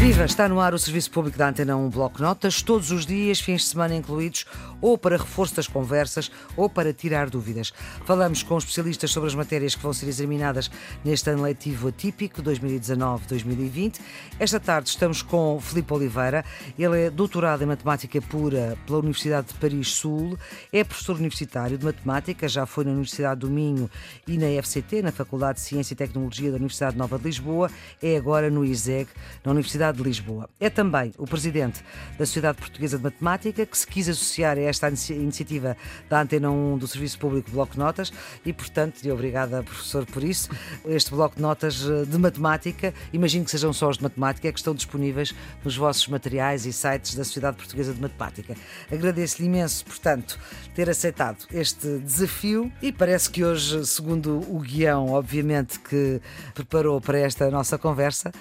Viva! Está no ar o Serviço Público da Antena 1 Bloco Notas, todos os dias, fins de semana incluídos, ou para reforço das conversas ou para tirar dúvidas. Falamos com especialistas sobre as matérias que vão ser examinadas neste ano letivo atípico 2019-2020. Esta tarde estamos com Filipe Oliveira. Ele é doutorado em Matemática Pura pela Universidade de Paris Sul, é professor universitário de Matemática, já foi na Universidade do Minho e na FCT, na Faculdade de Ciência e Tecnologia da Universidade Nova de Lisboa, é agora no ISEG, na Universidade de Lisboa. É também o presidente da Sociedade Portuguesa de Matemática, que se quis associar a esta iniciativa da Antena 1 do Serviço Público Bloco de Notas e, portanto, e obrigada, professor, por isso, este Bloco de Notas eh, de Matemática, imagino que sejam só os de Matemática, é que estão disponíveis nos vossos materiais e sites da Sociedade Portuguesa de Matemática. Agradeço-lhe imenso, portanto, ter aceitado este desafio e parece que hoje, segundo o guião, obviamente, que preparou para esta nossa conversa,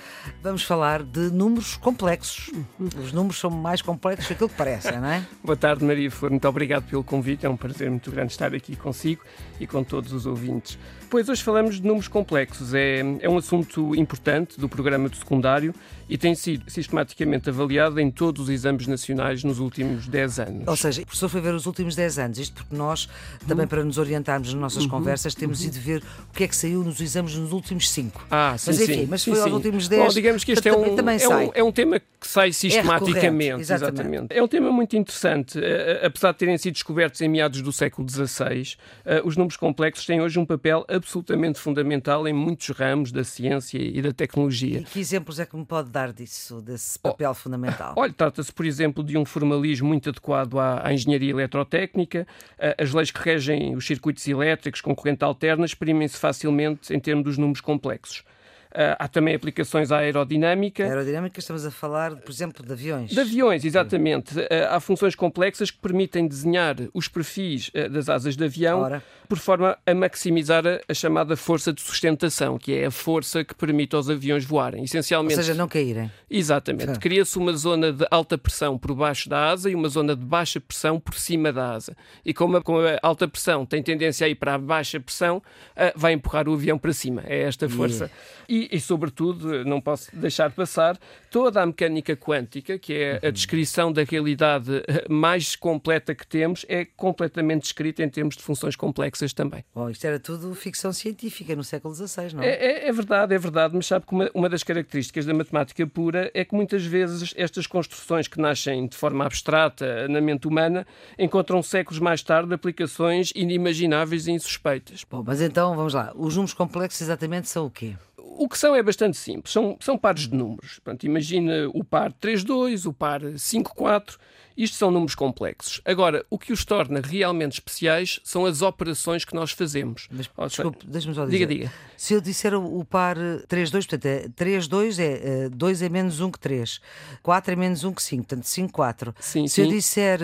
vamos falar de números complexos. Os números são mais complexos do que aquilo que parecem, não é? Boa tarde, Maria Flor. Muito obrigado pelo convite. É um prazer muito grande estar aqui consigo e com todos os ouvintes. Pois hoje falamos de números complexos. É, é um assunto importante do programa do secundário e tem sido sistematicamente avaliado em todos os exames nacionais nos últimos 10 anos. Ou seja, o professor foi ver os últimos 10 anos, isto porque nós, também para nos orientarmos nas nossas uhum. conversas, temos uhum. ido ver o que é que saiu nos exames nos últimos 5. Ah, sim, mas enfim, sim. mas foi sim, aos sim. últimos 10. Bom, digamos que este é um, é, um, é um tema que sai sistematicamente. É exatamente. exatamente. É um tema muito interessante. Uh, apesar de terem sido descobertos em meados do século XVI, uh, os números complexos têm hoje um papel absolutamente fundamental em muitos ramos da ciência e da tecnologia. E que exemplos é que me pode dar disso, desse papel oh, fundamental? Olha, trata-se, por exemplo, de um formalismo muito adequado à, à engenharia eletrotécnica. As leis que regem os circuitos elétricos com corrente alterna exprimem-se facilmente em termos dos números complexos. Uh, há também aplicações à aerodinâmica. A aerodinâmica estamos a falar, por exemplo, de aviões. De aviões, exatamente. Uh, há funções complexas que permitem desenhar os perfis uh, das asas de avião Ora. Por forma a maximizar a, chamada força de sustentação, que é a força que permite aos aviões voarem. Essencialmente. Ou seja, não caírem. Exatamente. Cria-se uma zona de alta pressão por baixo da asa e uma zona de baixa pressão por cima da asa. E como a, como a alta pressão tem tendência a ir para a baixa pressão, vai empurrar o avião para cima. É esta força. Yeah. E e, sobretudo, não posso deixar passar toda a mecânica quântica, que é a uhum. descrição da realidade eh, mais completa que temos, é completamente descrita em termos de funções complexas também. Bom, isto era tudo ficção científica no século XVI, não é? É, é, é verdade, é verdade, mas sabe que uma, uma das características da matemática pura é que muitas vezes estas construções que nascem de forma abstrata na mente humana encontram séculos mais tarde aplicações inimagináveis e insuspeitas. Bom, mas então, vamos lá, os números complexos exatamente são o quê? O que são é bastante simples, são, são pares de números. Portanto, imagina o par 3-2, o par 5-4, isto são números complexos. Agora, o que os torna realmente especiais são as operações que nós fazemos. Mas, desculpe, deixa-me só dizer. Diga, diga. Se eu disser o par 3-2, portanto, é 3-2 é 2 é menos 1 que 3, 4 é menos 1 que 5, portanto 5-4. Sim, Se sim. eu disser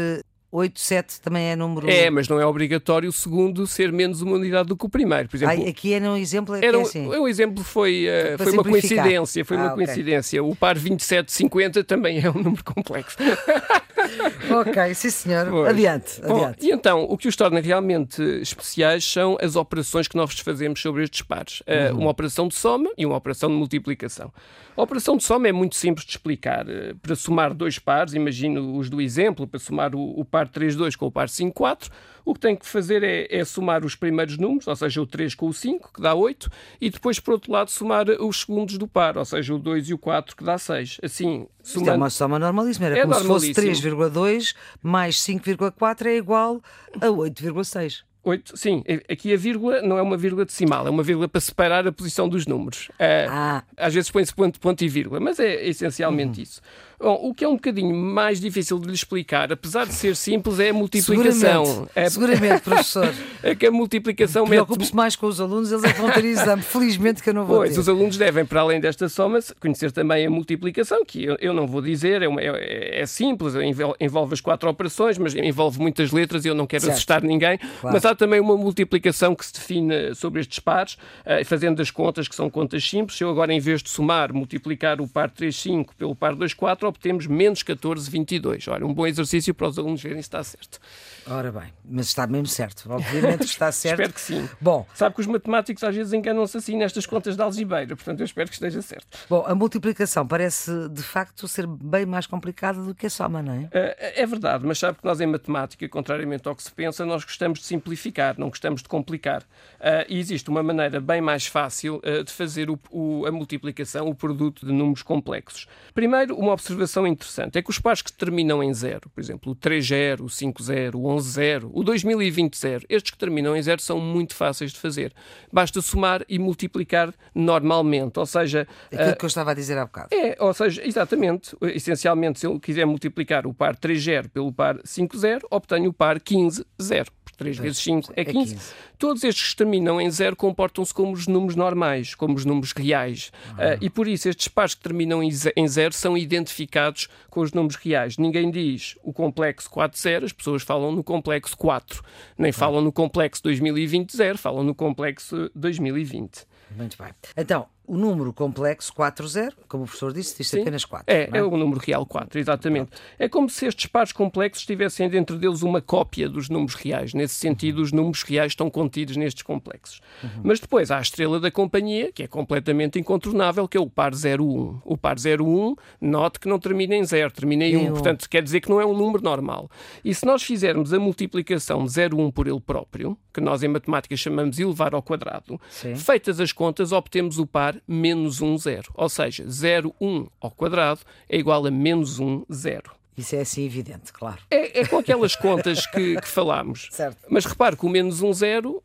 8, 7 também é número. É, mas não é obrigatório o segundo ser menos uma unidade do que o primeiro. Por exemplo, Ai, aqui é um exemplo. É era um, assim. um exemplo foi, uh, foi uma coincidência. Foi ah, uma okay. coincidência. O par 2750 também é um número complexo. ok, sim senhor. Pois. Adiante, Bom, adiante. E então, o que os torna realmente especiais são as operações que nós fazemos sobre estes pares. Uh, uhum. Uma operação de soma e uma operação de multiplicação. A operação de soma é muito simples de explicar. Uh, para somar dois pares, imagino os do exemplo, para somar o, o par 3,2 com o par 5,4, o que tem que fazer é, é, somar os primeiros números, ou seja, o 3 com o 5, que dá 8, e depois, por outro lado, somar os segundos do par, ou seja, o 2 e o 4, que dá 6. Assim, somando... Isto é uma soma normalíssima, era é como se fosse 3,2 mais 5,4 é igual a 8,6. 8, sim, aqui a vírgula não é uma vírgula decimal, é uma vírgula para separar a posição dos números. É, ah. Às vezes põe-se ponto, ponto e vírgula, mas é essencialmente uhum. isso. Bom, o que é um bocadinho mais difícil de lhe explicar, apesar de ser simples, é a multiplicação. Seguramente, é... Seguramente professor. é que a multiplicação... Preocupe-se mete... mais com os alunos, eles é que vão ter exame. Felizmente que eu não vou pois, ter. os alunos devem, para além desta soma, conhecer também a multiplicação, que eu, eu não vou dizer, é, uma, é, é, simples, envolve as quatro operações, mas envolve muitas letras e eu não quero certo. assustar ninguém. Claro. Mas há também uma multiplicação que se define sobre estes pares, fazendo as contas que são contas simples. Se eu agora, em vez de somar, multiplicar o par 3, 5 pelo par 2, 4, obtemos menos 14, 22. Olha, um bom exercício para os alunos verem se está certo. Ora bem, mas está mesmo certo. Obviamente que está certo. espero que sim. Bom, Sabe que os matemáticos às vezes enganam-se assim nestas contas de algibeira, portanto eu espero que esteja certo. Bom, a multiplicação parece de facto ser bem mais complicada do que a soma, não é? É, é verdade, mas sabe que nós em matemática, contrariamente ao que se pensa, nós gostamos de simplificar, não gostamos de complicar. Uh, e existe uma maneira bem mais fácil uh, de fazer o, o, a multiplicação, o produto de números complexos. Primeiro, uma observação interessante é que os pares que terminam em zero, por exemplo, o 3-0, o 5-0, o 11-0, o 2020-0, estes que terminam em zero são muito fáceis de fazer. Basta somar e multiplicar normalmente, ou seja... Aquilo uh, que eu estava a dizer há bocado. É, ou seja, exatamente, essencialmente, se eu quiser multiplicar o par 3-0 pelo par 5-0, obtenho o par 15-0. 3 vezes 5 é 15. É 15. Todos estes que terminam em zero comportam-se como os números normais, como os números reais. Uh, e por isso estes pares que terminam em zero são identificados com os números reais. Ninguém diz o complexo 4 zero, as pessoas falam no complexo 4. Nem falam no complexo 2020 zero, falam no complexo 2020. Muito bem. Então, o número complexo 40, como o professor disse, diz apenas 4. É, é, é, o número real 4, exatamente. Pronto. É como se estes pares complexos tivessem dentro deles uma cópia dos números reais. Nesse sentido, os números reais estão contidos nestes complexos. Uhum. Mas depois há a estrela da companhia, que é completamente incontornável, que é o par 01. O par 01, note que não termina em 0, termina em 1. Um. Portanto, quer dizer que não é um número normal. E se nós fizermos a multiplicação de 01 por ele próprio, que nós em matemática chamamos elevar ao quadrado, Sim. feitas as contas, obtemos o par menos 1, 0. Ou seja, 0, 1 ao quadrado é igual a menos 1, 0. Isso é assim evidente, claro. É, é com aquelas contas que, que falámos. Certo. Mas repare que o menos 1, 0,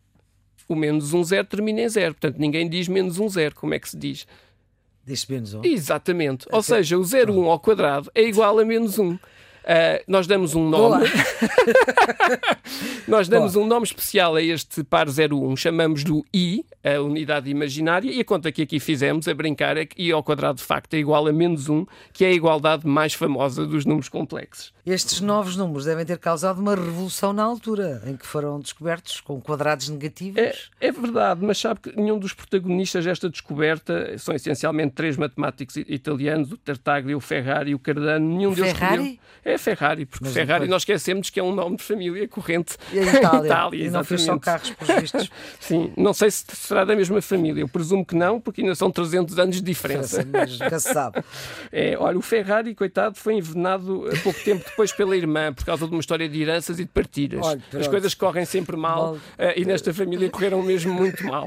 o menos 1, 0 termina em 0. Portanto, ninguém diz menos 1, 0. Como é que se diz? Diz menos 1. Exatamente. Ou seja, o 0, 1 ao quadrado é igual a menos 1. Uh, nós damos um nome. nós damos Boa. um nome especial a este par 01, chamamos do I, a unidade imaginária, e a conta que aqui fizemos a brincar é que I ao quadrado de facto é igual a menos 1, que é a igualdade mais famosa dos números complexos. Estes novos números devem ter causado uma revolução na altura, em que foram descobertos com quadrados negativos. É, é verdade, mas sabe que nenhum dos protagonistas desta descoberta são essencialmente três matemáticos italianos, o Tartaglia, o Ferrari e o Cardano. Nenhum o deles Ferrari? É Ferrari, porque mas Ferrari depois... nós esquecemos que é um nome de família corrente em Itália. Itália e não fez só carros, por vistos. Sim, não sei se será da mesma família. Eu presumo que não, porque ainda são 300 anos de diferença. Mas já se sabe. É, olha, o Ferrari, coitado, foi envenenado pouco tempo depois pela irmã, por causa de uma história de heranças e de partidas. Olha, As coisas correm sempre mal. Uh, e nesta família correram mesmo muito mal.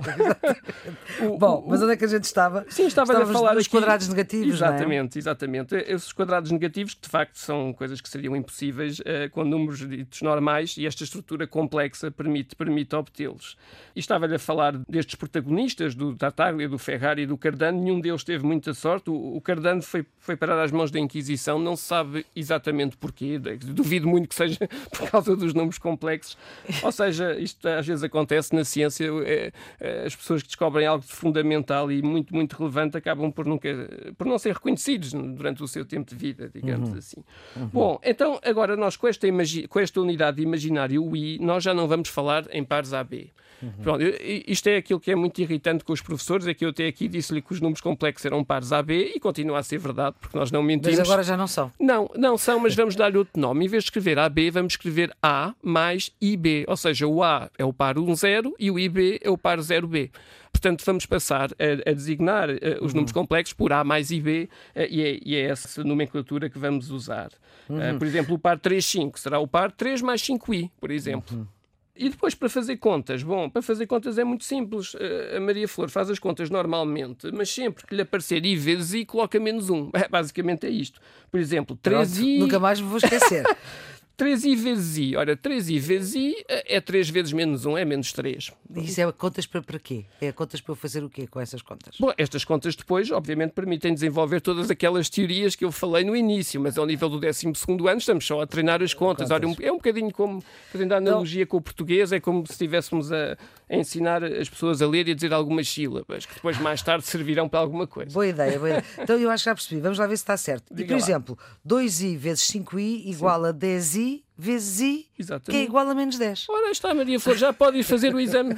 o, Bom, o, mas onde é que a gente estava? Sim, estava a falar dos quadrados negativos. Exatamente, é? exatamente. Esses quadrados negativos, que de facto são coisas que seriam impossíveis uh, com números ditos normais e esta estrutura complexa permite, permite obtê-los. E estava-lhe a falar destes protagonistas, do Tartaglia, do Ferrari e do Cardano, nenhum deles teve muita sorte. O, o Cardano foi, foi parar às mãos da Inquisição, não se sabe exatamente porquê, duvido muito que seja por causa dos números complexos. Ou seja, isto às vezes acontece na ciência, é, é, as pessoas que descobrem algo fundamental e muito, muito relevante acabam por, nunca, por não ser reconhecidos durante o seu tempo de vida, digamos uhum. assim. Uhum. Bom, então agora nós com esta, com esta unidade imaginária, o I, nós já não vamos falar em pares AB. Uhum. Pronto, isto é aquilo que é muito irritante com os professores, é que eu até aqui disse-lhe que os números complexos eram pares AB e continua a ser verdade, porque nós não mentimos. Mas agora já não são. Não, não são, mas vamos dar-lhe outro nome. Em vez de escrever AB, vamos escrever A mais IB, ou seja, o A é o par 1-0 e o IB é o par 0B. Portanto, vamos passar a, a designar uh, os uhum. números complexos por A mais IB uh, e, é, e, é, essa nomenclatura que vamos usar. Uh, uhum. por exemplo, o par 3-5 será o par 3 mais 5i, por exemplo. E depois, para fazer contas, bom, para fazer contas é muito simples. A Maria Flor faz as contas normalmente, mas sempre que lhe aparecer i vezes i, coloca menos um. É, basicamente é isto. Por exemplo, 3i. Nunca mais me vou esquecer. 3i vezes i. Ora, 3i vezes i é 3 vezes menos 1, é menos 3. Isso é contas para, para quê? É contas para fazer o quê com essas contas? Bom, estas contas depois, obviamente, permitem desenvolver todas aquelas teorias que eu falei no início, mas ao nível do 12 ano estamos só a treinar as contas. contas. Ora, é um bocadinho como, fazendo a analogia Não. com o português, é como se estivéssemos a, a, ensinar as pessoas a ler e a dizer algumas sílabas, que depois mais tarde servirão para alguma coisa. Boa ideia, boa ideia. Então eu acho que já percebi. Vamos lá ver se está certo. e, por lá. exemplo, 2i vezes 5i igual Sim. a 10i Lee vezes i, Exatamente. que é igual a menos 10. Ora, está Maria Flor, já pode ir fazer o exame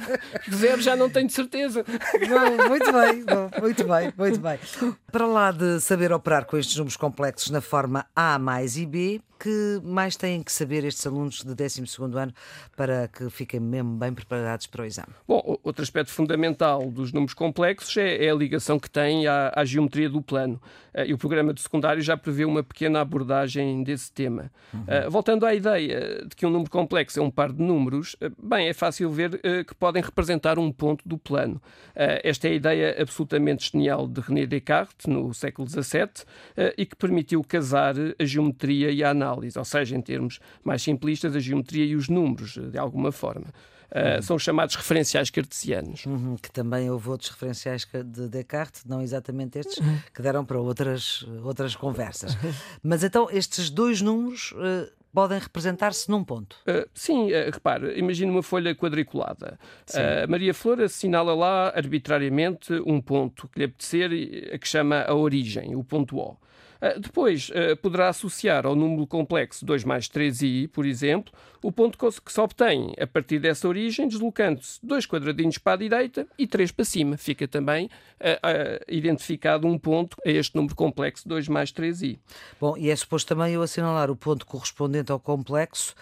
de zero, já não tenho certeza. Bom, muito bem, bom, muito bem, muito bem. Para lá de saber operar com estes números complexos na forma A mais e B, que mais têm que saber estes alunos de 12 ano para que fiquem mesmo bem preparados para o exame? Bom, outro aspecto fundamental dos números complexos é, é a ligação que têm à, à, geometria do plano. Eh, e o programa de secundário já prevê uma pequena abordagem desse tema. Uhum. Uh, voltando à ideia de que um número complexo é um par de números, uh, bem, é fácil ver uh, que podem representar um ponto do plano. esta é a ideia absolutamente genial de René Descartes, no século XVII, e que permitiu casar a geometria e a análise ou seja, em termos mais simplistas, a geometria e os números, de alguma forma. Uh, são chamados referenciais cartesianos. Uhum, que também houve outros referenciais de Descartes, não exatamente estes, uhum. que deram para outras, outras conversas. Mas então, estes dois números. Podem representar-se num ponto. Uh, sim, uh, repare, imagine uma folha quadriculada. Uh, Maria Flor assinala lá arbitrariamente um ponto que lhe apetecer, a que chama a origem, o ponto O. Ah, depois, ah, poderá associar ao número complexo 2 mais 3i, por exemplo, o ponto que se obtém a partir dessa origem, deslocando-se dois quadradinhos para a direita e três para cima. Fica também uh, identificado um ponto a este número complexo 2 mais 3i. Bom, e é suposto também eu assinalar o ponto correspondente ao complexo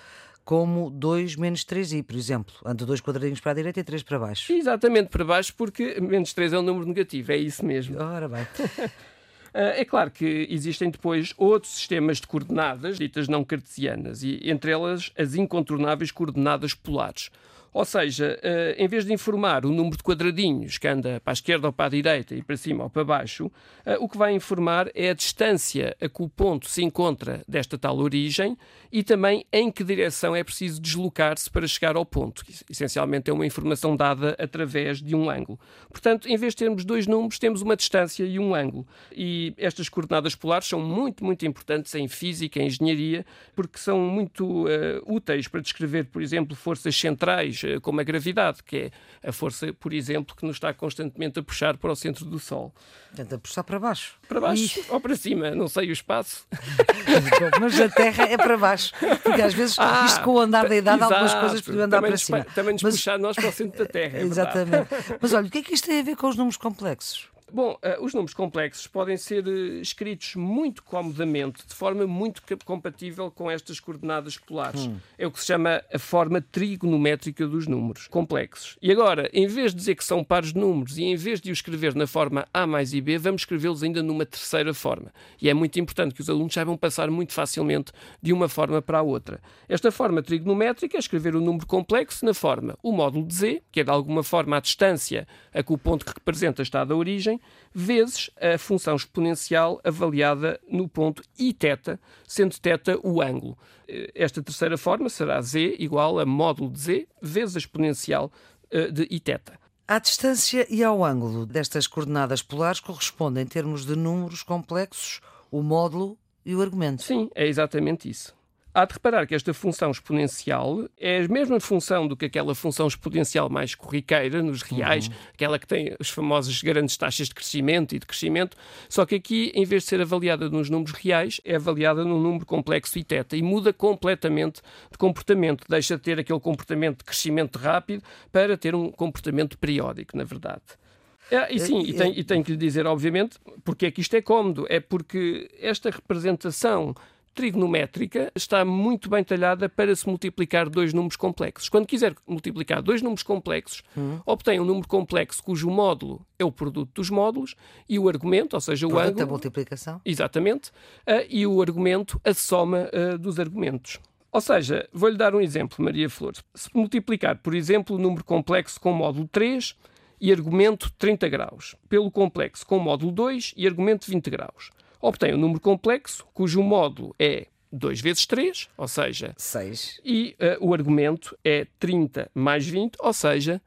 como 2 menos 3i, por exemplo. Ando dois quadradinhos para a direita e três para baixo. Exatamente, para baixo, porque menos 3 é um número negativo, é isso mesmo. Ora bem. Eh, é claro que existem depois outros sistemas de coordenadas, ditas não cartesianas, e entre elas as incontornáveis coordenadas polares. Ou seja, eh, em vez de informar o número de quadradinhos que anda para a esquerda ou para a direita e para cima ou para baixo, eh, o que vai informar é a distância a que o ponto se encontra desta tal origem e também em que direção é preciso deslocar-se para chegar ao ponto. Essencialmente é uma informação dada através de um ângulo. Portanto, em vez de termos dois números, temos uma distância e um ângulo. E estas coordenadas polares são muito, muito importantes em física, em engenharia, porque são muito uh, úteis para descrever, por exemplo, forças centrais eh, como a gravidade, que é a força, por exemplo, que nos está constantemente a puxar para o centro do Sol. Tenta puxar para baixo. Para baixo e... ou para cima, não sei o espaço. Mas a Terra é para baixo. Porque às vezes, ah, isto com o andar da idade, exato, algumas coisas podiam andar para cima. Também nos Mas... puxar nós para o centro da Terra. É Exatamente. Mas olha, o que é que isto tem a ver com os números complexos? Bom, uh, os números complexos podem ser uh, escritos muito comodamente, de forma muito compatível com estas coordenadas polares. Hum. É o que se chama a forma trigonométrica dos números complexos. E agora, em vez de dizer que são pares de números e em vez de os escrever na forma A mais e B, vamos escrevê-los ainda numa terceira forma. E é muito importante que os alunos saibam passar muito facilmente de uma forma para a outra. Esta forma trigonométrica é escrever o número complexo na forma o módulo de Z, que é de alguma forma a distância a que o ponto que representa está da origem, vezes a função exponencial avaliada no ponto iθ, sendo θ o ângulo. Esta terceira forma será z igual a módulo de z vezes a exponencial eh, de iθ. À distância e ao ângulo destas coordenadas polares correspondem, em termos de números complexos, o módulo e o argumento. Sim, é exatamente isso. Há de reparar que esta função exponencial é a mesma função do que aquela função exponencial mais corriqueira nos reais, uhum. aquela que tem as famosas grandes taxas de crescimento e de crescimento, só que aqui, em vez de ser avaliada nos números reais, é avaliada num número complexo e teta e muda completamente de comportamento. Deixa de ter aquele comportamento de crescimento rápido para ter um comportamento periódico, na verdade. É, e sim, e, tem, e tenho que lhe dizer, obviamente, porque é que isto é cómodo. É porque esta representação trigonométrica está muito bem talhada para se multiplicar dois números complexos. Quando quiser multiplicar dois números complexos, uhum. obtém um número complexo cujo módulo é o produto dos módulos e o argumento, ou seja, produto o ângulo. da multiplicação. Exatamente. Uh, e o argumento, a soma uh, dos argumentos. Ou seja, vou-lhe dar um exemplo, Maria Flor. Se multiplicar, por exemplo, o número complexo com módulo 3 e argumento 30 graus, pelo complexo com módulo 2 e argumento 20 graus obtém um número complexo cujo módulo é 2 vezes 3, ou seja, 6. E uh, o argumento é 30 mais 20, ou seja,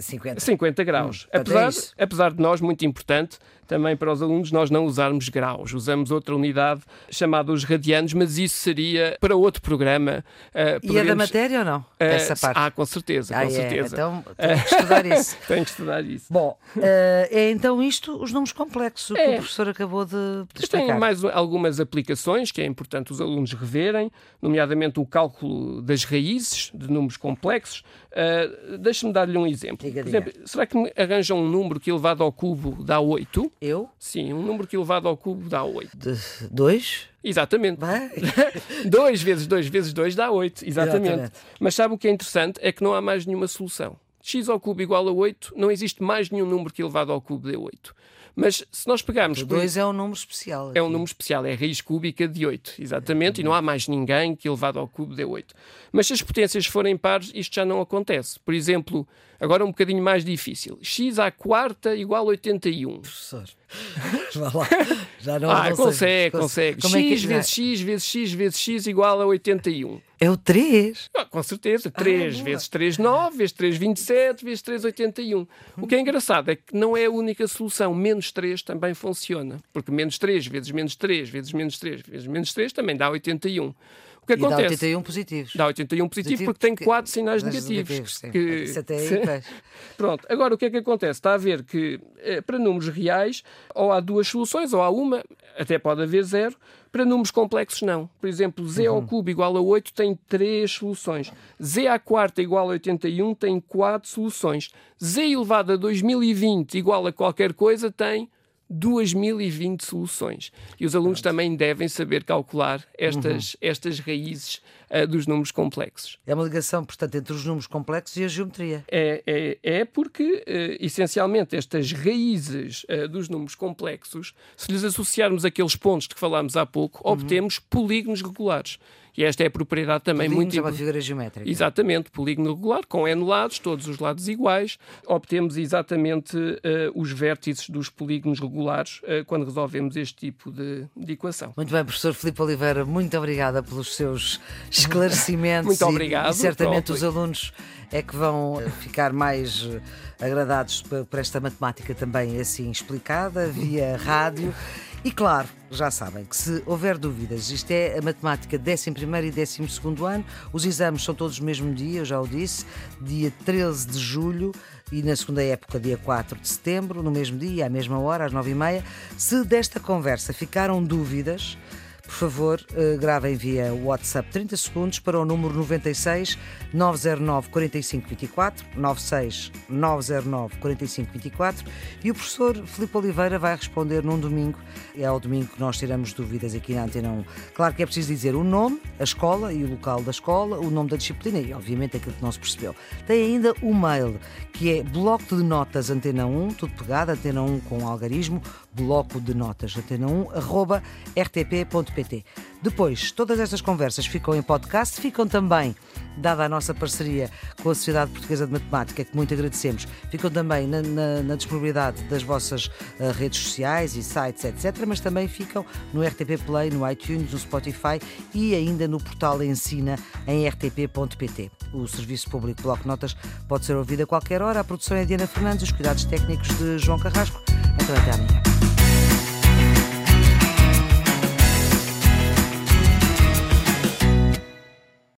50. 50 graus. Hum, apesar, é apesar de nós, muito importante, também para os alunos nós não usarmos graus. Usamos outra unidade chamada os radianos, mas isso seria para outro programa. Uh, e é da matéria ou não? Uh, Essa parte? Ah, com certeza, ah, com é. certeza. Então tenho que estudar isso. tenho que estudar isso. Bom, uh, é então isto os números complexos, o que é. o professor acabou de, de explicar. Tem mais algumas aplicações que é importante os alunos reverem, nomeadamente o cálculo das raízes de números complexos. Uh, Deixa-me dar-lhe um exemplo. Diga, Por exemplo, diga. será que me arranjam um número que elevado ao cubo dá 8? Eu? Sim, um número que elevado ao cubo dá 8. De dois? Exatamente. 2 vezes 2 vezes 2 dá 8. Exatamente. Exatamente. Mas sabe o que é interessante? É que não há mais nenhuma solução. x ao cubo igual a 8, não existe mais nenhum número que elevado ao cubo dê 8. Mas se nós pegarmos. 2 é um número especial. Aqui. É um número especial, é a raiz cúbica de 8, exatamente, e não há mais ninguém que elevado ao cubo dê 8. Mas se as potências forem pares, isto já não acontece. Por exemplo, agora um bocadinho mais difícil: x à quarta igual a 81. Professor. Vá lá. Já não, ah, não consegue, consegue. Como x é vezes x vezes x vezes x igual a 81. É o 3? Ah, com certeza. 3 ah, vezes 3, 9, vezes 3, 27, vezes 3, 81. O que é engraçado é que não é a única solução. Menos 3 também funciona. Porque menos 3 vezes menos 3 vezes menos 3 vezes menos 3 também dá 81. Que e acontece? Dá 81 positivos. Dá 81 positivos Positivo porque tem 4 sinais negativos. negativos que... Isso até aí, Pronto, agora o que é que acontece? Está a ver que eh, para números reais ou há duas soluções, ou há uma, até pode haver zero. Para números complexos, não. Por exemplo, z ao cubo igual a 8 tem 3 soluções. z à quarta igual a 81 tem 4 soluções. z elevado a 2020 igual a qualquer coisa tem 2020 soluções. E os alunos Pronto. também devem saber calcular estas, uhum. estas raízes uh, dos números complexos. É uma ligação, portanto, entre os números complexos e a geometria. É, é, é porque, uh, essencialmente, estas raízes uh, dos números complexos, se lhes associarmos aqueles pontos de que falámos há pouco, uhum. obtemos polígonos regulares. E esta é a propriedade também polígono muito. é uma figura geométrica. Exatamente, polígono regular, com N lados, todos os lados iguais. Obtemos exatamente uh, os vértices dos polígonos regulares uh, quando resolvemos este tipo de, de, equação. Muito bem, professor Filipe Oliveira, muito obrigada pelos seus esclarecimentos. muito obrigado. E, e certamente próprio. os alunos é que vão eh, ficar mais agradados por esta matemática também assim explicada, via rádio. E claro, já sabem que se houver dúvidas, isto é a matemática 11 e 12 ano, os exames são todos no mesmo dia, eu já o disse, dia 13 de julho e na segunda época, dia 4 de setembro, no mesmo dia, à mesma hora, às 9h30. Se desta conversa ficaram dúvidas, por favor, uh, gravem via WhatsApp 30 segundos para o número 96 909 4524, 96 909 4524 e o professor Filipe Oliveira vai responder num domingo. É ao domingo que nós tiramos dúvidas aqui na Antena 1. Claro que é preciso dizer o nome, a escola e o local da escola, o nome da disciplina e, obviamente, aquilo que não se percebeu. Tem ainda o mail, que é bloco de notas Antena 1, tudo pegado, Antena 1 com algarismo, bloco de notas Antena 1, arroba rtp.pt. Depois, todas estas conversas ficam em podcast, ficam também, dada a nossa parceria com a Sociedade Portuguesa de Matemática, que muito agradecemos, ficam também na, na, na disponibilidade das vossas uh, redes sociais e sites, etc., mas também ficam no RTP Play, no iTunes, no Spotify e ainda no portal Ensina em rtp.pt. O Serviço Público Bloco Notas pode ser ouvido a qualquer hora. A produção é Diana Fernandes, os cuidados técnicos de João Carrasco. Então até amanhã.